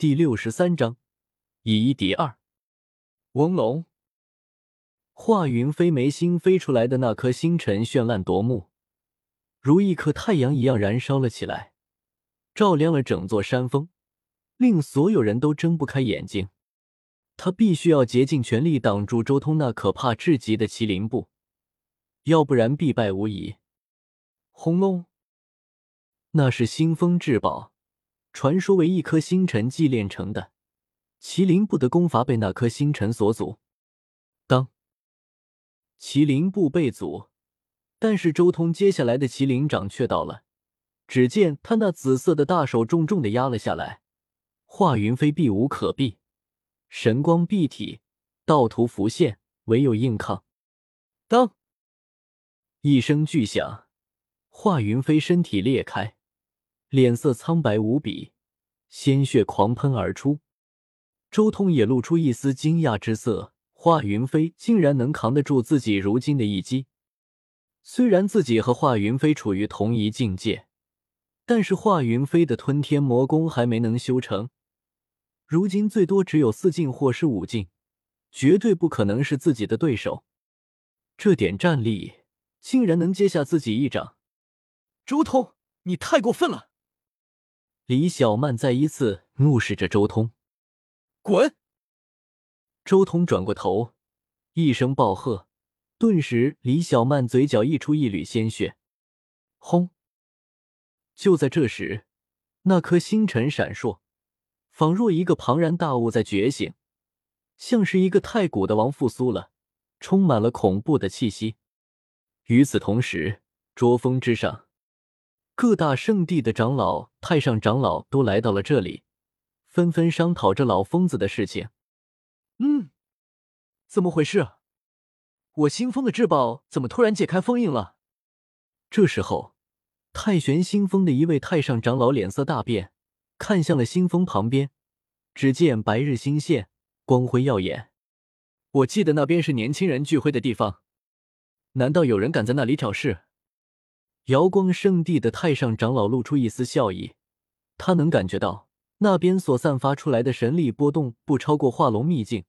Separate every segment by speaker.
Speaker 1: 第六十三章以一敌二。嗡隆，华云飞眉心飞出来的那颗星辰绚烂夺目，如一颗太阳一样燃烧了起来，照亮了整座山峰，令所有人都睁不开眼睛。他必须要竭尽全力挡住周通那可怕至极的麒麟步，要不然必败无疑。轰隆，那是星风至宝。传说为一颗星辰祭炼成的麒麟部的功法被那颗星辰所阻。当麒麟部被阻，但是周通接下来的麒麟掌却到了。只见他那紫色的大手重重的压了下来，华云飞避无可避，神光蔽体，道图浮现，唯有硬抗。当一声巨响，华云飞身体裂开。脸色苍白无比，鲜血狂喷而出。周通也露出一丝惊讶之色：华云飞竟然能扛得住自己如今的一击。虽然自己和华云飞处于同一境界，但是华云飞的吞天魔功还没能修成，如今最多只有四境或是五境，绝对不可能是自己的对手。这点战力，竟然能接下自己一掌！
Speaker 2: 周通，你太过分了！
Speaker 1: 李小曼再一次怒视着周通，
Speaker 2: 滚！
Speaker 1: 周通转过头，一声暴喝，顿时李小曼嘴角溢出一缕鲜血。轰！就在这时，那颗星辰闪烁，仿若一个庞然大物在觉醒，像是一个太古的王复苏了，充满了恐怖的气息。与此同时，桌峰之上。各大圣地的长老、太上长老都来到了这里，纷纷商讨着老疯子的事情。
Speaker 2: 嗯，怎么回事？我新封的至宝怎么突然解开封印了？
Speaker 1: 这时候，太玄新封的一位太上长老脸色大变，看向了新封旁边，只见白日星现，光辉耀眼。
Speaker 2: 我记得那边是年轻人聚会的地方，难道有人敢在那里挑事？
Speaker 1: 瑶光圣地的太上长老露出一丝笑意，他能感觉到那边所散发出来的神力波动不超过化龙秘境，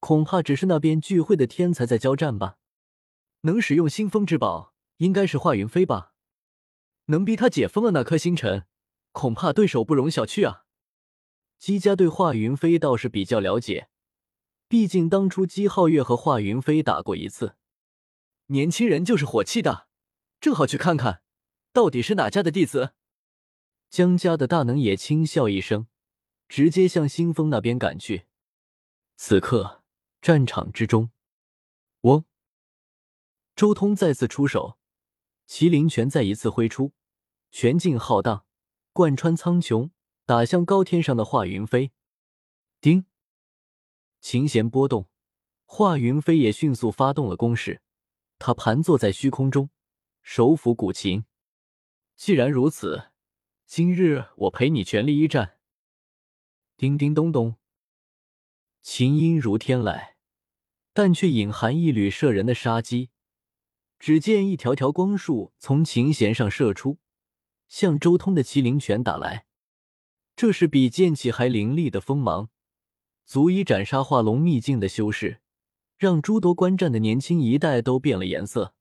Speaker 1: 恐怕只是那边聚会的天才在交战吧。
Speaker 2: 能使用星风之宝，应该是华云飞吧？能逼他解封了那颗星辰，恐怕对手不容小觑啊。
Speaker 1: 姬家对华云飞倒是比较了解，毕竟当初姬皓月和华云飞打过一次。
Speaker 2: 年轻人就是火气大。正好去看看，到底是哪家的弟子。
Speaker 1: 江家的大能也轻笑一声，直接向新风那边赶去。此刻，战场之中，嗡！周通再次出手，麒麟拳再一次挥出，拳劲浩荡，贯穿苍穹，打向高天上的华云飞。叮！琴弦波动，华云飞也迅速发动了攻势。他盘坐在虚空中。手抚古琴，
Speaker 2: 既然如此，今日我陪你全力一战。
Speaker 1: 叮叮咚咚，琴音如天籁，但却隐含一缕摄人的杀机。只见一条条光束从琴弦上射出，向周通的麒麟拳打来。这是比剑气还凌厉的锋芒，足以斩杀化龙秘境的修士，让诸多观战的年轻一代都变了颜色。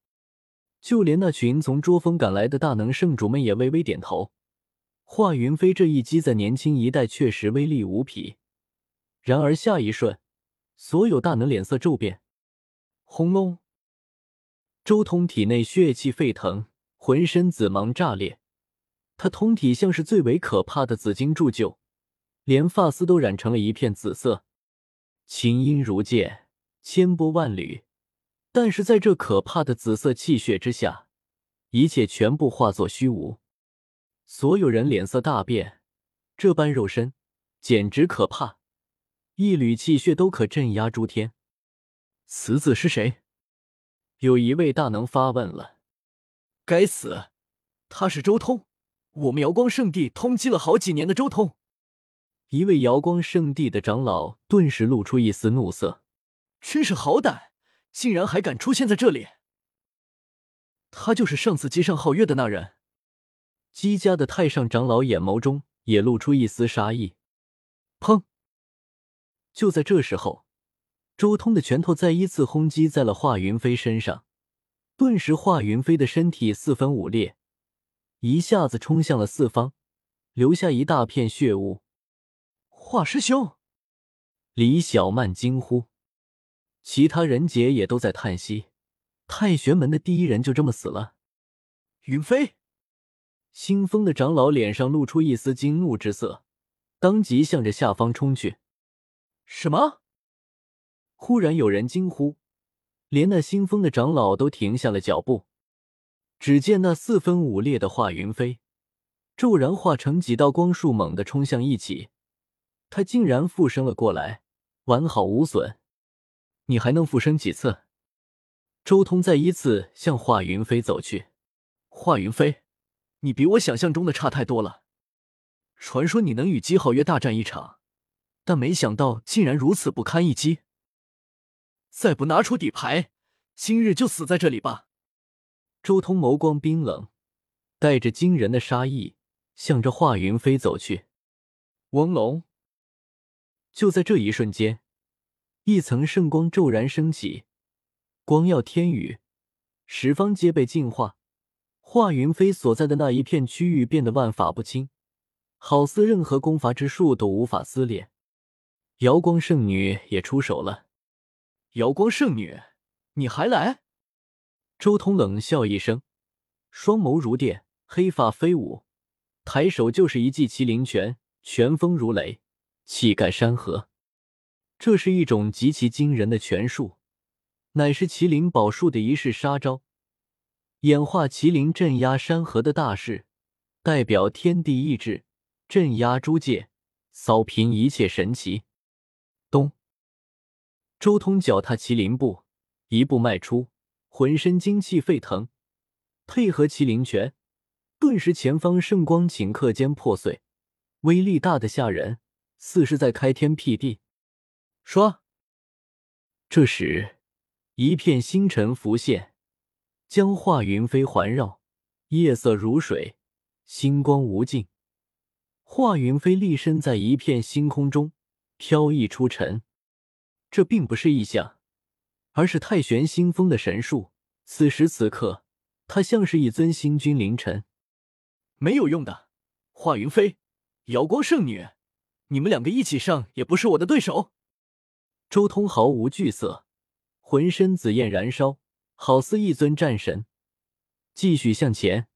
Speaker 1: 就连那群从捉风赶来的大能圣主们也微微点头。华云飞这一击在年轻一代确实威力无匹。然而下一瞬，所有大能脸色骤变。轰隆！周通体内血气沸腾，浑身紫芒炸裂，他通体像是最为可怕的紫金铸就，连发丝都染成了一片紫色。琴音如剑，千波万缕。但是在这可怕的紫色气血之下，一切全部化作虚无。所有人脸色大变，这般肉身简直可怕，一缕气血都可镇压诸天。
Speaker 2: 此子是谁？
Speaker 1: 有一位大能发问了。
Speaker 2: 该死，他是周通，我们瑶光圣地通缉了好几年的周通。
Speaker 1: 一位瑶光圣地的长老顿时露出一丝怒色，
Speaker 2: 真是好胆！竟然还敢出现在这里！他就是上次击上皓月的那人。
Speaker 1: 姬家的太上长老眼眸中也露出一丝杀意。砰！就在这时候，周通的拳头再一次轰击在了华云飞身上，顿时华云飞的身体四分五裂，一下子冲向了四方，留下一大片血雾。
Speaker 2: 华师兄，
Speaker 1: 李小曼惊呼，其他人杰也都在叹息：太玄门的第一人就这么死了。
Speaker 2: 云飞，
Speaker 1: 星风的长老脸上露出一丝惊怒之色，当即向着下方冲去。
Speaker 2: 什么？
Speaker 1: 忽然有人惊呼，连那新风的长老都停下了脚步。只见那四分五裂的华云飞，骤然化成几道光束，猛地冲向一起。他竟然复生了过来，完好无损。你还能复生几次？周通再一次向华云飞走去。
Speaker 2: 华云飞，你比我想象中的差太多了。传说你能与姬皓月大战一场，但没想到竟然如此不堪一击。再不拿出底牌，今日就死在这里吧！
Speaker 1: 周通眸光冰冷，带着惊人的杀意，向着华云飞走去。
Speaker 2: 王龙，
Speaker 1: 就在这一瞬间，一层圣光骤然升起，光耀天宇，十方皆被净化。华云飞所在的那一片区域变得万法不侵，好似任何功法之术都无法撕裂。瑶光圣女也出手了。
Speaker 2: 瑶光圣女，你还来？
Speaker 1: 周通冷笑一声，双眸如电，黑发飞舞，抬手就是一记麒麟拳，拳风如雷，气盖山河。这是一种极其惊人的拳术，乃是麒麟宝术的一式杀招。演化麒麟镇压山河的大势，代表天地意志，镇压诸界，扫平一切神奇。咚！周通脚踏麒麟步，一步迈出，浑身精气沸腾，配合麒麟拳，顿时前方圣光顷刻间破碎，威力大的吓人，似是在开天辟地。
Speaker 2: 说，
Speaker 1: 这时一片星辰浮现。将华云飞环绕，夜色如水，星光无尽。华云飞立身在一片星空中，飘逸出尘。这并不是异象，而是太玄星风的神术。此时此刻，他像是一尊星君凌晨。
Speaker 2: 没有用的，华云飞，瑶光圣女，你们两个一起上也不是我的对手。
Speaker 1: 周通毫无惧色，浑身紫焰燃烧。好似一尊战神，继续向前，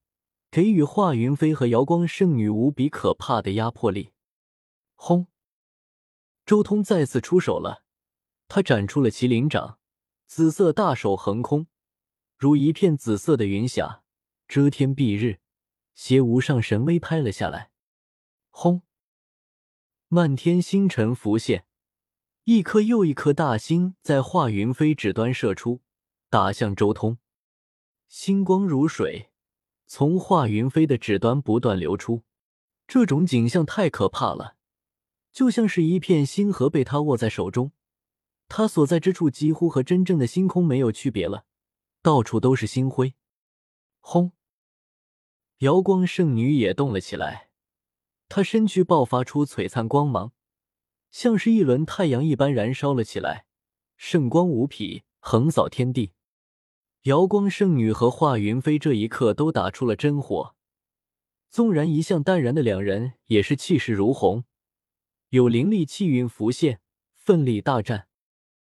Speaker 1: 给予华云飞和瑶光圣女无比可怕的压迫力。轰！周通再次出手了，他展出了麒麟掌，紫色大手横空，如一片紫色的云霞，遮天蔽日，携无上神威拍了下来。轰！漫天星辰浮现，一颗又一颗大星在华云飞指端射出。打向周通，星光如水，从华云飞的指端不断流出。这种景象太可怕了，就像是一片星河被他握在手中，他所在之处几乎和真正的星空没有区别了，到处都是星辉。轰！瑶光圣女也动了起来，她身躯爆发出璀璨光芒，像是一轮太阳一般燃烧了起来，圣光无匹，横扫天地。瑶光圣女和华云飞这一刻都打出了真火，纵然一向淡然的两人也是气势如虹，有灵力气运浮现，奋力大战。